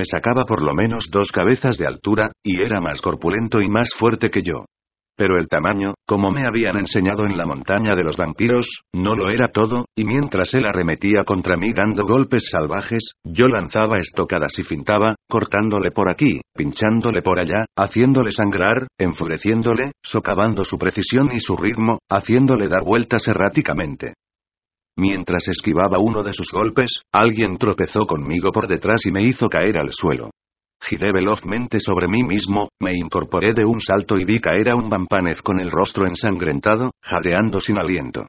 me sacaba por lo menos dos cabezas de altura, y era más corpulento y más fuerte que yo. Pero el tamaño, como me habían enseñado en la montaña de los vampiros, no lo era todo, y mientras él arremetía contra mí dando golpes salvajes, yo lanzaba estocadas y fintaba, cortándole por aquí, pinchándole por allá, haciéndole sangrar, enfureciéndole, socavando su precisión y su ritmo, haciéndole dar vueltas erráticamente. Mientras esquivaba uno de sus golpes, alguien tropezó conmigo por detrás y me hizo caer al suelo. Giré velozmente sobre mí mismo, me incorporé de un salto y vi caer a un vampanez con el rostro ensangrentado, jadeando sin aliento.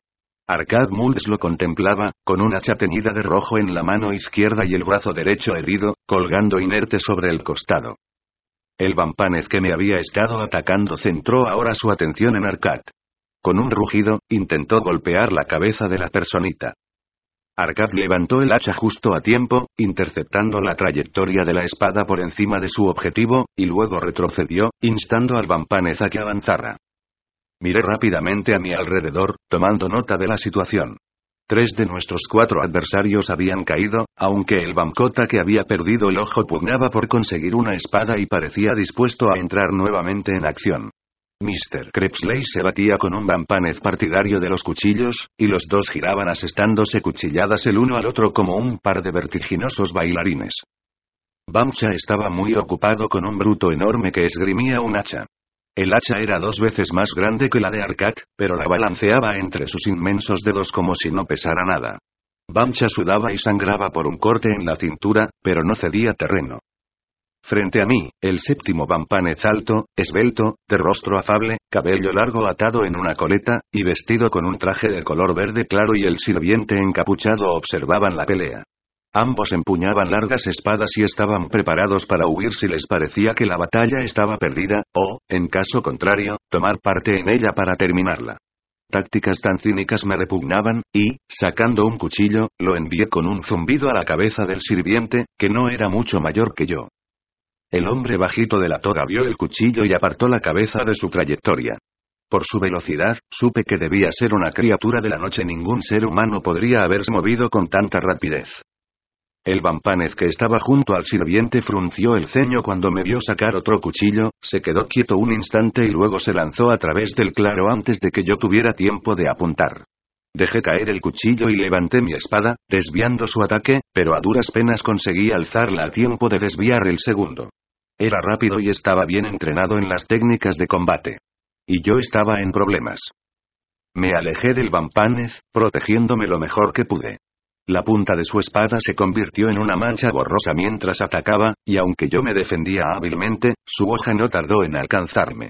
Arcad Mules lo contemplaba, con una hacha teñida de rojo en la mano izquierda y el brazo derecho herido, colgando inerte sobre el costado. El vampanez que me había estado atacando centró ahora su atención en Arcad. Con un rugido, intentó golpear la cabeza de la personita. Arcad levantó el hacha justo a tiempo, interceptando la trayectoria de la espada por encima de su objetivo, y luego retrocedió, instando al vampanez a que avanzara. Miré rápidamente a mi alrededor, tomando nota de la situación. Tres de nuestros cuatro adversarios habían caído, aunque el Bamcota que había perdido el ojo pugnaba por conseguir una espada y parecía dispuesto a entrar nuevamente en acción. Mr. Crepsley se batía con un vampanez partidario de los cuchillos, y los dos giraban asestándose cuchilladas el uno al otro como un par de vertiginosos bailarines. Bamcha estaba muy ocupado con un bruto enorme que esgrimía un hacha. El hacha era dos veces más grande que la de Arcat, pero la balanceaba entre sus inmensos dedos como si no pesara nada. Bamcha sudaba y sangraba por un corte en la cintura, pero no cedía terreno. Frente a mí, el séptimo vampanez alto, esbelto, de rostro afable, cabello largo atado en una coleta, y vestido con un traje de color verde claro y el sirviente encapuchado observaban la pelea. Ambos empuñaban largas espadas y estaban preparados para huir si les parecía que la batalla estaba perdida, o, en caso contrario, tomar parte en ella para terminarla. Tácticas tan cínicas me repugnaban, y, sacando un cuchillo, lo envié con un zumbido a la cabeza del sirviente, que no era mucho mayor que yo. El hombre bajito de la toga vio el cuchillo y apartó la cabeza de su trayectoria. Por su velocidad, supe que debía ser una criatura de la noche. Ningún ser humano podría haberse movido con tanta rapidez. El vampanez que estaba junto al sirviente frunció el ceño cuando me vio sacar otro cuchillo, se quedó quieto un instante y luego se lanzó a través del claro antes de que yo tuviera tiempo de apuntar. Dejé caer el cuchillo y levanté mi espada, desviando su ataque, pero a duras penas conseguí alzarla a tiempo de desviar el segundo. Era rápido y estaba bien entrenado en las técnicas de combate. Y yo estaba en problemas. Me alejé del vampanez, protegiéndome lo mejor que pude. La punta de su espada se convirtió en una mancha borrosa mientras atacaba, y aunque yo me defendía hábilmente, su hoja no tardó en alcanzarme.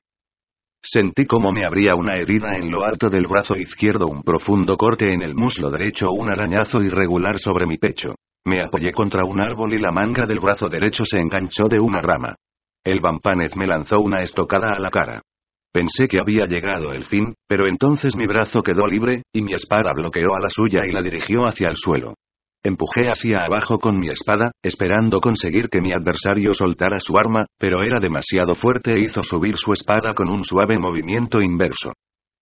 Sentí como me abría una herida en lo alto del brazo izquierdo, un profundo corte en el muslo derecho, un arañazo irregular sobre mi pecho. Me apoyé contra un árbol y la manga del brazo derecho se enganchó de una rama. El vampanez me lanzó una estocada a la cara. Pensé que había llegado el fin, pero entonces mi brazo quedó libre, y mi espada bloqueó a la suya y la dirigió hacia el suelo. Empujé hacia abajo con mi espada, esperando conseguir que mi adversario soltara su arma, pero era demasiado fuerte e hizo subir su espada con un suave movimiento inverso.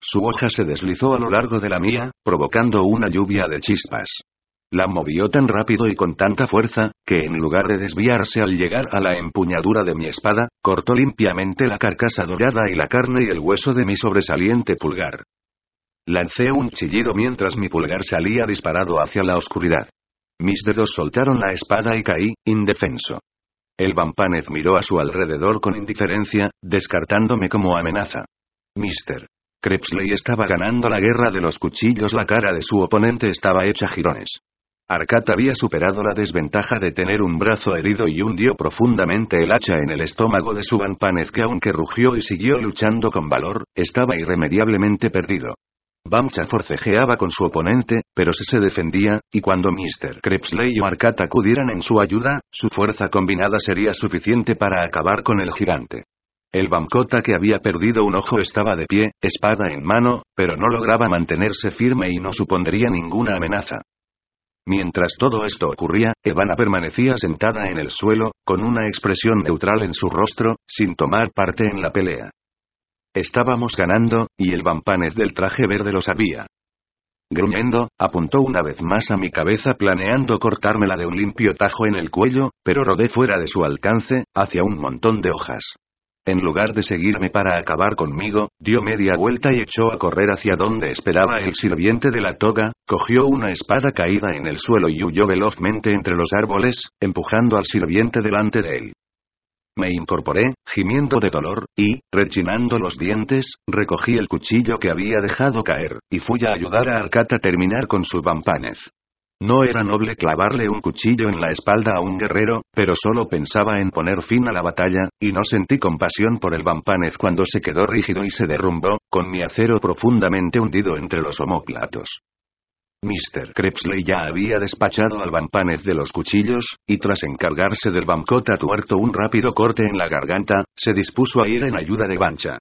Su hoja se deslizó a lo largo de la mía, provocando una lluvia de chispas. La movió tan rápido y con tanta fuerza, que en lugar de desviarse al llegar a la empuñadura de mi espada, cortó limpiamente la carcasa dorada y la carne y el hueso de mi sobresaliente pulgar. Lancé un chillido mientras mi pulgar salía disparado hacia la oscuridad. Mis dedos soltaron la espada y caí, indefenso. El vampanez miró a su alrededor con indiferencia, descartándome como amenaza. Mister. Crepsley estaba ganando la guerra de los cuchillos, la cara de su oponente estaba hecha jirones. Arcat había superado la desventaja de tener un brazo herido y hundió profundamente el hacha en el estómago de su vampanez que aunque rugió y siguió luchando con valor, estaba irremediablemente perdido. Bamcha forcejeaba con su oponente, pero se se defendía, y cuando Mr. Crepsley y Arcat acudieran en su ayuda, su fuerza combinada sería suficiente para acabar con el gigante. El Bamcota que había perdido un ojo estaba de pie, espada en mano, pero no lograba mantenerse firme y no supondría ninguna amenaza. Mientras todo esto ocurría, Evana permanecía sentada en el suelo, con una expresión neutral en su rostro, sin tomar parte en la pelea. Estábamos ganando, y el vampanez del traje verde lo sabía. Gruñendo, apuntó una vez más a mi cabeza planeando cortármela de un limpio tajo en el cuello, pero rodé fuera de su alcance, hacia un montón de hojas. En lugar de seguirme para acabar conmigo, dio media vuelta y echó a correr hacia donde esperaba el sirviente de la toga, cogió una espada caída en el suelo y huyó velozmente entre los árboles, empujando al sirviente delante de él. Me incorporé, gimiendo de dolor, y, rechinando los dientes, recogí el cuchillo que había dejado caer, y fui a ayudar a Arcata a terminar con su vampanez. No era noble clavarle un cuchillo en la espalda a un guerrero, pero solo pensaba en poner fin a la batalla, y no sentí compasión por el vampanez cuando se quedó rígido y se derrumbó, con mi acero profundamente hundido entre los homóplatos. Mr. Krebsley ya había despachado al vampanez de los cuchillos, y tras encargarse del Bamcota tuerto un rápido corte en la garganta, se dispuso a ir en ayuda de Bancha.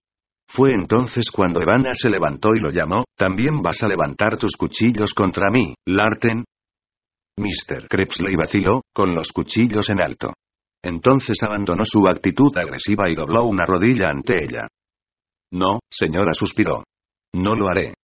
Fue entonces cuando Evana se levantó y lo llamó, ¿también vas a levantar tus cuchillos contra mí, Larten? Mr. Krebsley vaciló, con los cuchillos en alto. Entonces abandonó su actitud agresiva y dobló una rodilla ante ella. No, señora suspiró. No lo haré.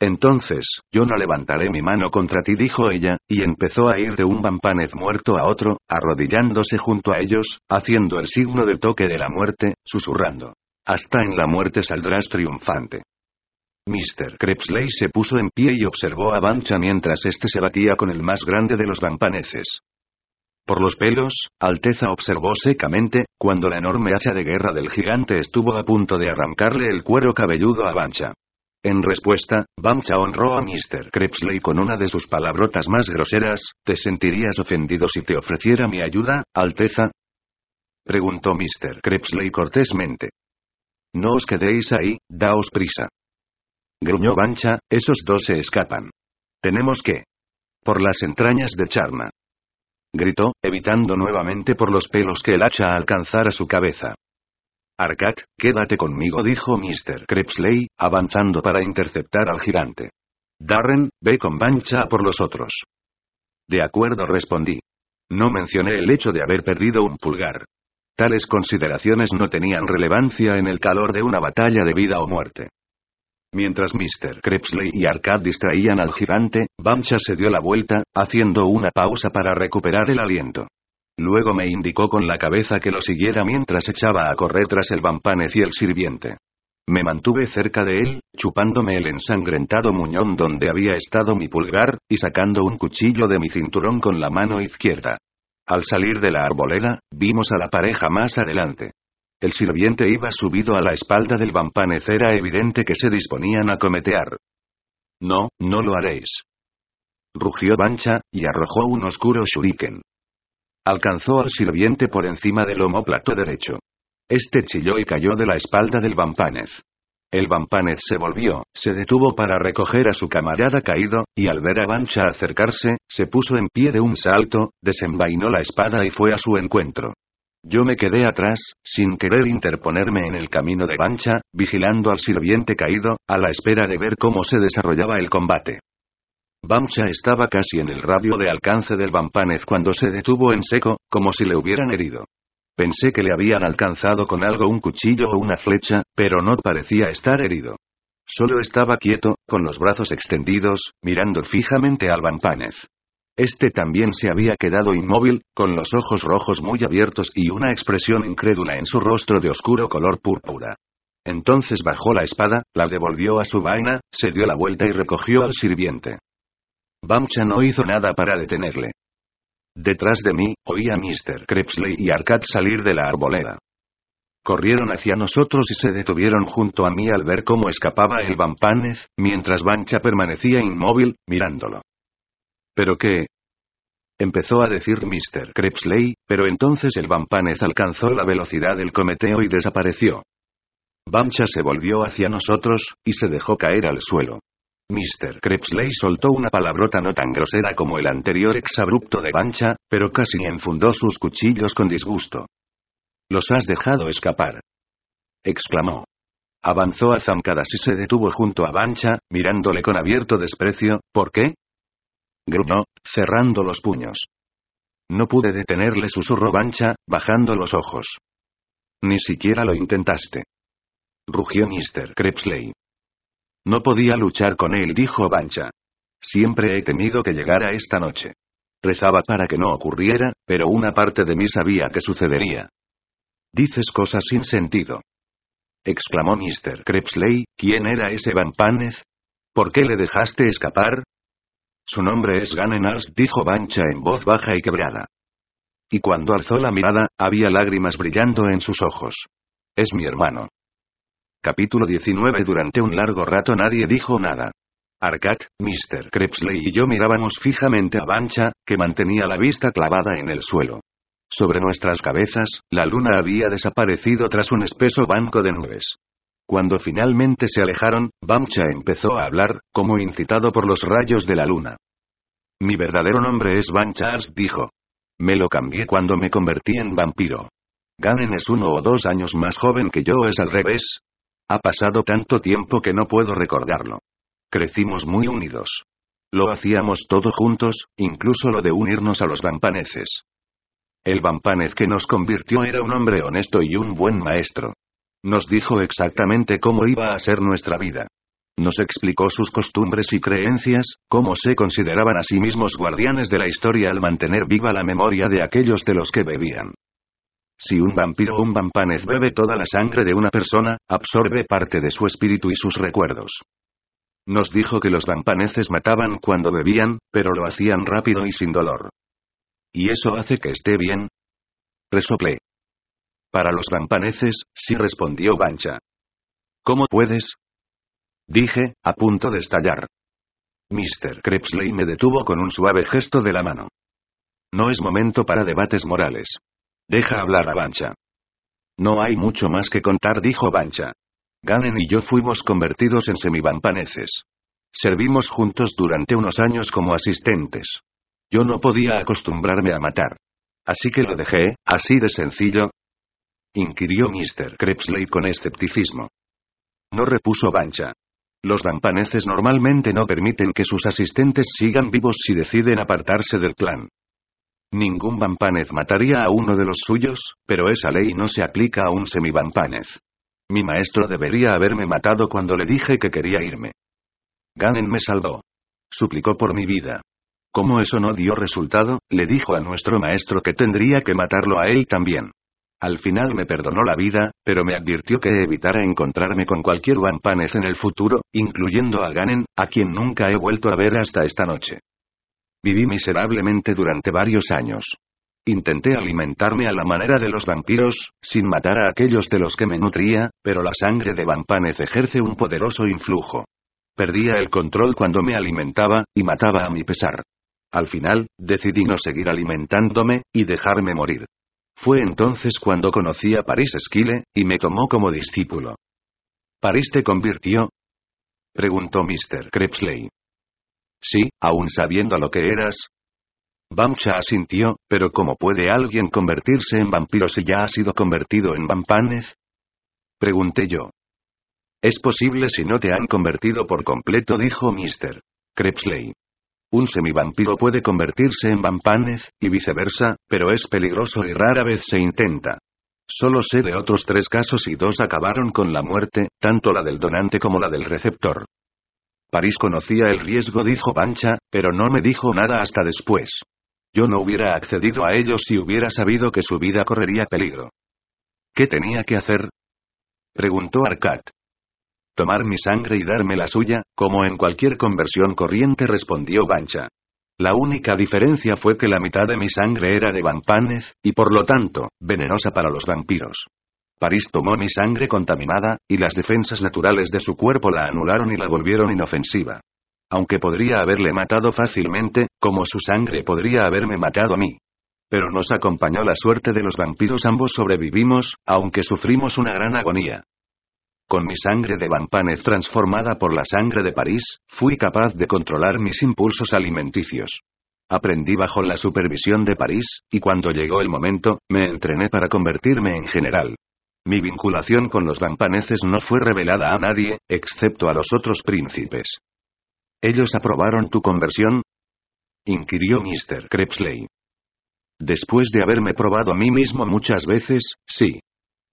Entonces, yo no levantaré mi mano contra ti, dijo ella, y empezó a ir de un vampanez muerto a otro, arrodillándose junto a ellos, haciendo el signo del toque de la muerte, susurrando. Hasta en la muerte saldrás triunfante. Mr. Krebsley se puso en pie y observó a Bancha mientras éste se batía con el más grande de los vampaneces. Por los pelos, Alteza observó secamente, cuando la enorme hacha de guerra del gigante estuvo a punto de arrancarle el cuero cabelludo a Bancha. En respuesta, Bamcha honró a Mr. Krebsley con una de sus palabrotas más groseras, ¿te sentirías ofendido si te ofreciera mi ayuda, Alteza? Preguntó Mr. Krebsley cortésmente. No os quedéis ahí, daos prisa. Gruñó Bancha, esos dos se escapan. Tenemos que. Por las entrañas de Charma. Gritó, evitando nuevamente por los pelos que el hacha alcanzara su cabeza. Arcat, quédate conmigo, dijo Mr. Krebsley, avanzando para interceptar al gigante. Darren, ve con Bancha por los otros. De acuerdo, respondí. No mencioné el hecho de haber perdido un pulgar. Tales consideraciones no tenían relevancia en el calor de una batalla de vida o muerte. Mientras Mr. Krebsley y Arcad distraían al gigante, Bancha se dio la vuelta, haciendo una pausa para recuperar el aliento. Luego me indicó con la cabeza que lo siguiera mientras echaba a correr tras el vampanez y el sirviente. Me mantuve cerca de él, chupándome el ensangrentado muñón donde había estado mi pulgar, y sacando un cuchillo de mi cinturón con la mano izquierda. Al salir de la arboleda, vimos a la pareja más adelante. El sirviente iba subido a la espalda del vampanez, era evidente que se disponían a cometear. No, no lo haréis. Rugió Bancha, y arrojó un oscuro shuriken. Alcanzó al sirviente por encima del homóplato derecho. Este chilló y cayó de la espalda del vampanez. El vampanez se volvió, se detuvo para recoger a su camarada caído, y al ver a Bancha acercarse, se puso en pie de un salto, desenvainó la espada y fue a su encuentro. Yo me quedé atrás, sin querer interponerme en el camino de Bancha, vigilando al sirviente caído, a la espera de ver cómo se desarrollaba el combate. Bamcha estaba casi en el radio de alcance del vampanez cuando se detuvo en seco, como si le hubieran herido. Pensé que le habían alcanzado con algo un cuchillo o una flecha, pero no parecía estar herido. Solo estaba quieto, con los brazos extendidos, mirando fijamente al vampanez. Este también se había quedado inmóvil, con los ojos rojos muy abiertos y una expresión incrédula en su rostro de oscuro color púrpura. Entonces bajó la espada, la devolvió a su vaina, se dio la vuelta y recogió al sirviente. Bamcha no hizo nada para detenerle. Detrás de mí, oí a Mr. Krebsley y Arcad salir de la arboleda. Corrieron hacia nosotros y se detuvieron junto a mí al ver cómo escapaba el vampanez, mientras Bancha permanecía inmóvil, mirándolo. ¿Pero qué? Empezó a decir Mr. Krebsley, pero entonces el vampanez alcanzó la velocidad del cometeo y desapareció. Bancha se volvió hacia nosotros, y se dejó caer al suelo. Mr. Krebsley soltó una palabrota no tan grosera como el anterior exabrupto de Bancha, pero casi enfundó sus cuchillos con disgusto. Los has dejado escapar. exclamó. Avanzó a zancadas y se detuvo junto a Bancha, mirándole con abierto desprecio, ¿por qué? Grunó, cerrando los puños. No pude detenerle, susurró Bancha, bajando los ojos. Ni siquiera lo intentaste. Rugió Mr. Krebsley. No podía luchar con él, dijo Bancha. Siempre he temido que llegara esta noche. Rezaba para que no ocurriera, pero una parte de mí sabía que sucedería. Dices cosas sin sentido. Exclamó Mr. Crepsley, ¿quién era ese Vampanez? ¿Por qué le dejaste escapar? Su nombre es Ganenars, dijo Bancha en voz baja y quebrada. Y cuando alzó la mirada, había lágrimas brillando en sus ojos. Es mi hermano. Capítulo 19 Durante un largo rato nadie dijo nada. Arcat, Mr. Crepsley y yo mirábamos fijamente a Bancha, que mantenía la vista clavada en el suelo. Sobre nuestras cabezas, la luna había desaparecido tras un espeso banco de nubes. Cuando finalmente se alejaron, Bancha empezó a hablar, como incitado por los rayos de la luna. Mi verdadero nombre es Banchars, dijo. Me lo cambié cuando me convertí en vampiro. Ganen es uno o dos años más joven que yo, es al revés. Ha pasado tanto tiempo que no puedo recordarlo. Crecimos muy unidos. Lo hacíamos todo juntos, incluso lo de unirnos a los vampaneces. El vampanez que nos convirtió era un hombre honesto y un buen maestro. Nos dijo exactamente cómo iba a ser nuestra vida. Nos explicó sus costumbres y creencias, cómo se consideraban a sí mismos guardianes de la historia al mantener viva la memoria de aquellos de los que bebían. Si un vampiro o un vampanez bebe toda la sangre de una persona, absorbe parte de su espíritu y sus recuerdos. Nos dijo que los vampaneces mataban cuando bebían, pero lo hacían rápido y sin dolor. ¿Y eso hace que esté bien? Resoplé. Para los vampaneces, sí respondió Bancha. ¿Cómo puedes? Dije, a punto de estallar. Mr. Crepsley me detuvo con un suave gesto de la mano. No es momento para debates morales. Deja hablar a Bancha. No hay mucho más que contar, dijo Bancha. Ganen y yo fuimos convertidos en semivampaneces. Servimos juntos durante unos años como asistentes. Yo no podía acostumbrarme a matar. Así que lo dejé, así de sencillo. Inquirió Mr. Crepsley con escepticismo. No repuso Bancha. Los vampaneces normalmente no permiten que sus asistentes sigan vivos si deciden apartarse del clan. Ningún vampanez mataría a uno de los suyos, pero esa ley no se aplica a un semivampanez. Mi maestro debería haberme matado cuando le dije que quería irme. Ganen me salvó. Suplicó por mi vida. Como eso no dio resultado, le dijo a nuestro maestro que tendría que matarlo a él también. Al final me perdonó la vida, pero me advirtió que evitara encontrarme con cualquier vampanez en el futuro, incluyendo a Ganen, a quien nunca he vuelto a ver hasta esta noche. Viví miserablemente durante varios años. Intenté alimentarme a la manera de los vampiros, sin matar a aquellos de los que me nutría, pero la sangre de Vampanez ejerce un poderoso influjo. Perdía el control cuando me alimentaba, y mataba a mi pesar. Al final, decidí no seguir alimentándome, y dejarme morir. Fue entonces cuando conocí a Paris Esquile, y me tomó como discípulo. ¿París te convirtió? preguntó Mr. Crepsley. Sí, aún sabiendo lo que eras, Bamcha asintió, pero ¿cómo puede alguien convertirse en vampiro si ya ha sido convertido en vampanez? Pregunté yo. Es posible si no te han convertido por completo, dijo Mr. Crepsley. Un semivampiro puede convertirse en vampanez, y viceversa, pero es peligroso y rara vez se intenta. Solo sé de otros tres casos y dos acabaron con la muerte, tanto la del donante como la del receptor. París conocía el riesgo, dijo Bancha, pero no me dijo nada hasta después. Yo no hubiera accedido a ello si hubiera sabido que su vida correría peligro. ¿Qué tenía que hacer? preguntó Arcat. Tomar mi sangre y darme la suya, como en cualquier conversión corriente respondió Bancha. La única diferencia fue que la mitad de mi sangre era de vampanez, y por lo tanto, venenosa para los vampiros. París tomó mi sangre contaminada, y las defensas naturales de su cuerpo la anularon y la volvieron inofensiva. Aunque podría haberle matado fácilmente, como su sangre podría haberme matado a mí. Pero nos acompañó la suerte de los vampiros, ambos sobrevivimos, aunque sufrimos una gran agonía. Con mi sangre de vampanez transformada por la sangre de París, fui capaz de controlar mis impulsos alimenticios. Aprendí bajo la supervisión de París, y cuando llegó el momento, me entrené para convertirme en general. Mi vinculación con los vampaneces no fue revelada a nadie, excepto a los otros príncipes. ¿Ellos aprobaron tu conversión? inquirió Mr. Crepsley. Después de haberme probado a mí mismo muchas veces, sí.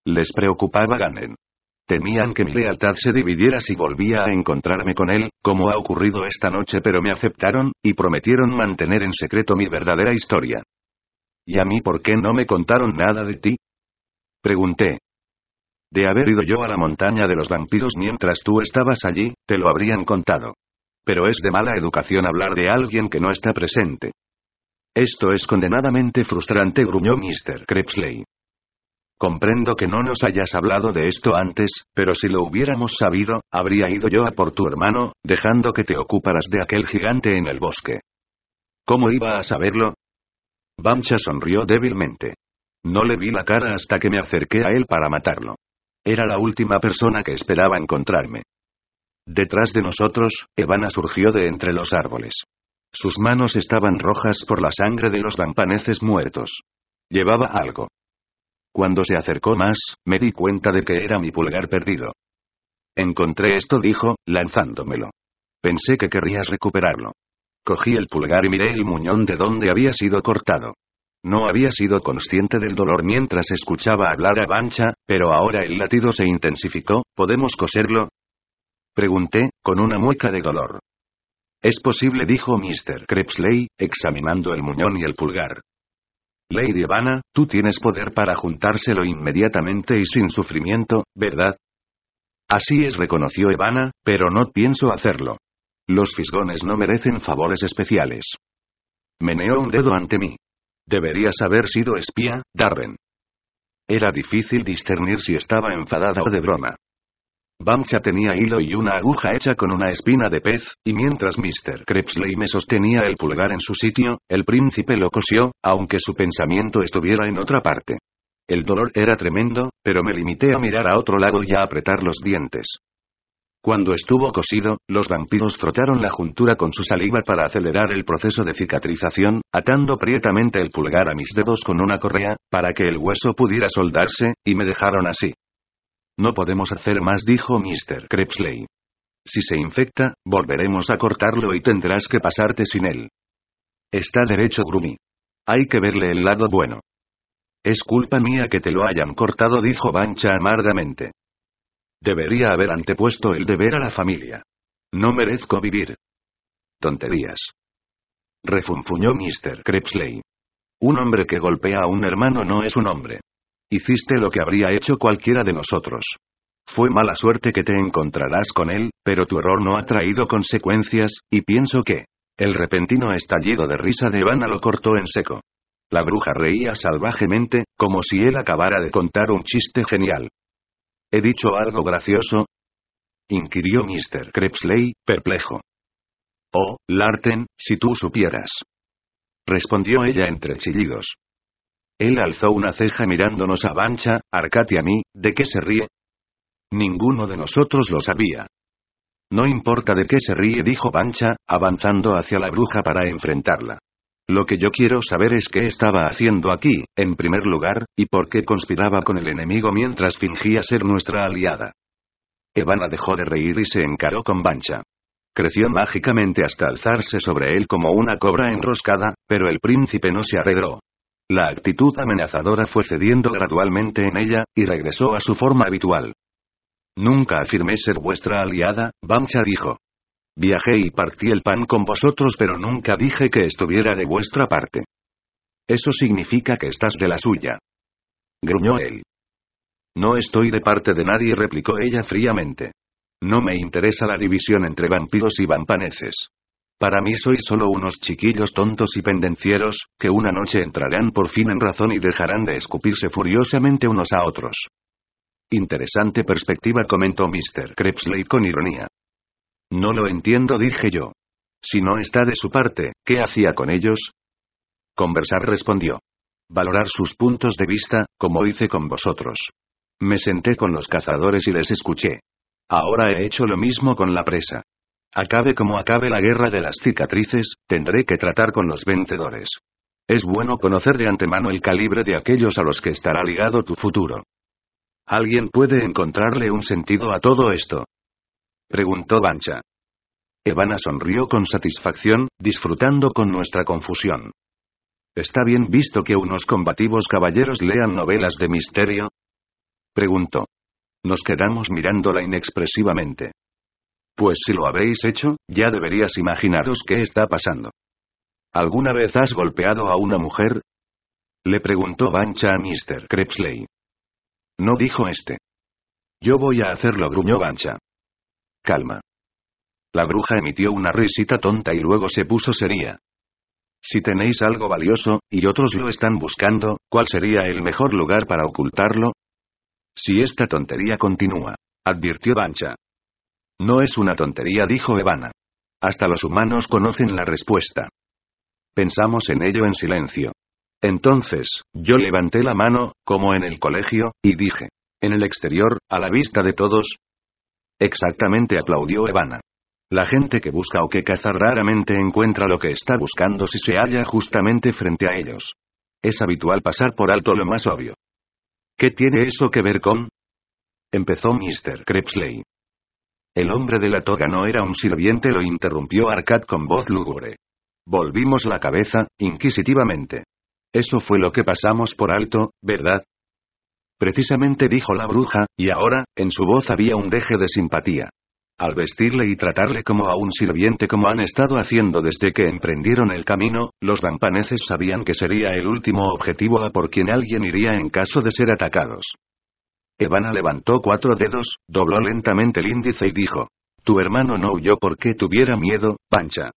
Les preocupaba Ganen. Temían que mi lealtad se dividiera si volvía a encontrarme con él, como ha ocurrido esta noche, pero me aceptaron, y prometieron mantener en secreto mi verdadera historia. ¿Y a mí por qué no me contaron nada de ti? Pregunté. De haber ido yo a la montaña de los vampiros mientras tú estabas allí, te lo habrían contado. Pero es de mala educación hablar de alguien que no está presente. Esto es condenadamente frustrante, gruñó Mr. Crepsley. Comprendo que no nos hayas hablado de esto antes, pero si lo hubiéramos sabido, habría ido yo a por tu hermano, dejando que te ocuparas de aquel gigante en el bosque. ¿Cómo iba a saberlo? Bancha sonrió débilmente. No le vi la cara hasta que me acerqué a él para matarlo. Era la última persona que esperaba encontrarme. Detrás de nosotros, Evana surgió de entre los árboles. Sus manos estaban rojas por la sangre de los lampaneces muertos. Llevaba algo. Cuando se acercó más, me di cuenta de que era mi pulgar perdido. Encontré esto, dijo, lanzándomelo. Pensé que querrías recuperarlo. Cogí el pulgar y miré el muñón de donde había sido cortado. No había sido consciente del dolor mientras escuchaba hablar a Bancha, pero ahora el latido se intensificó, ¿podemos coserlo? Pregunté, con una mueca de dolor. Es posible, dijo Mr. Crepsley, examinando el muñón y el pulgar. Lady Evana, tú tienes poder para juntárselo inmediatamente y sin sufrimiento, ¿verdad? Así es, reconoció Evana, pero no pienso hacerlo. Los fisgones no merecen favores especiales. Meneó un dedo ante mí. Deberías haber sido espía, Darren. Era difícil discernir si estaba enfadada o de broma. Bamcha tenía hilo y una aguja hecha con una espina de pez, y mientras Mr. Crepsley me sostenía el pulgar en su sitio, el príncipe lo cosió, aunque su pensamiento estuviera en otra parte. El dolor era tremendo, pero me limité a mirar a otro lado y a apretar los dientes. Cuando estuvo cosido, los vampiros frotaron la juntura con su saliva para acelerar el proceso de cicatrización, atando prietamente el pulgar a mis dedos con una correa, para que el hueso pudiera soldarse, y me dejaron así. No podemos hacer más, dijo Mr. Crepsley. Si se infecta, volveremos a cortarlo y tendrás que pasarte sin él. Está derecho, Grumi. Hay que verle el lado bueno. Es culpa mía que te lo hayan cortado, dijo Bancha amargamente. Debería haber antepuesto el deber a la familia. No merezco vivir. Tonterías. Refunfuñó Mr. Crepsley. Un hombre que golpea a un hermano no es un hombre. Hiciste lo que habría hecho cualquiera de nosotros. Fue mala suerte que te encontrarás con él, pero tu error no ha traído consecuencias, y pienso que... El repentino estallido de risa de Ivana lo cortó en seco. La bruja reía salvajemente, como si él acabara de contar un chiste genial. ¿He dicho algo gracioso? inquirió Mr. Crepsley, perplejo. Oh, Larten, si tú supieras. Respondió ella entre chillidos. Él alzó una ceja mirándonos a Bancha, Arcati a mí, ¿de qué se ríe? Ninguno de nosotros lo sabía. No importa de qué se ríe, dijo Bancha, avanzando hacia la bruja para enfrentarla. Lo que yo quiero saber es qué estaba haciendo aquí, en primer lugar, y por qué conspiraba con el enemigo mientras fingía ser nuestra aliada. Evana dejó de reír y se encaró con Bancha. Creció mágicamente hasta alzarse sobre él como una cobra enroscada, pero el príncipe no se arregló. La actitud amenazadora fue cediendo gradualmente en ella, y regresó a su forma habitual. Nunca afirmé ser vuestra aliada, Bamcha dijo. Viajé y partí el pan con vosotros, pero nunca dije que estuviera de vuestra parte. Eso significa que estás de la suya. Gruñó él. No estoy de parte de nadie, replicó ella fríamente. No me interesa la división entre vampiros y vampaneces. Para mí sois solo unos chiquillos tontos y pendencieros, que una noche entrarán por fin en razón y dejarán de escupirse furiosamente unos a otros. Interesante perspectiva, comentó Mr. Crepsley con ironía. No lo entiendo, dije yo. Si no está de su parte, ¿qué hacía con ellos? Conversar respondió. Valorar sus puntos de vista, como hice con vosotros. Me senté con los cazadores y les escuché. Ahora he hecho lo mismo con la presa. Acabe como acabe la guerra de las cicatrices, tendré que tratar con los vencedores. Es bueno conocer de antemano el calibre de aquellos a los que estará ligado tu futuro. ¿Alguien puede encontrarle un sentido a todo esto? Preguntó Bancha. Evana sonrió con satisfacción, disfrutando con nuestra confusión. ¿Está bien visto que unos combativos caballeros lean novelas de misterio? Preguntó. Nos quedamos mirándola inexpresivamente. Pues si lo habéis hecho, ya deberías imaginaros qué está pasando. ¿Alguna vez has golpeado a una mujer? Le preguntó Bancha a Mr. Crepsley. No dijo este. Yo voy a hacerlo, gruñó Bancha. Calma. La bruja emitió una risita tonta y luego se puso seria. Si tenéis algo valioso, y otros lo están buscando, ¿cuál sería el mejor lugar para ocultarlo? Si esta tontería continúa, advirtió Bancha. No es una tontería, dijo Evana. Hasta los humanos conocen la respuesta. Pensamos en ello en silencio. Entonces, yo levanté la mano, como en el colegio, y dije. En el exterior, a la vista de todos. Exactamente, aplaudió Evana. La gente que busca o que caza raramente encuentra lo que está buscando si se halla justamente frente a ellos. Es habitual pasar por alto lo más obvio. ¿Qué tiene eso que ver con? Empezó Mr. Crepsley. El hombre de la toga no era un sirviente, lo interrumpió Arcad con voz lúgubre. Volvimos la cabeza, inquisitivamente. Eso fue lo que pasamos por alto, ¿verdad? Precisamente dijo la bruja, y ahora, en su voz había un deje de simpatía. Al vestirle y tratarle como a un sirviente como han estado haciendo desde que emprendieron el camino, los vampaneces sabían que sería el último objetivo a por quien alguien iría en caso de ser atacados. Evana levantó cuatro dedos, dobló lentamente el índice y dijo. Tu hermano no huyó porque tuviera miedo, Pancha.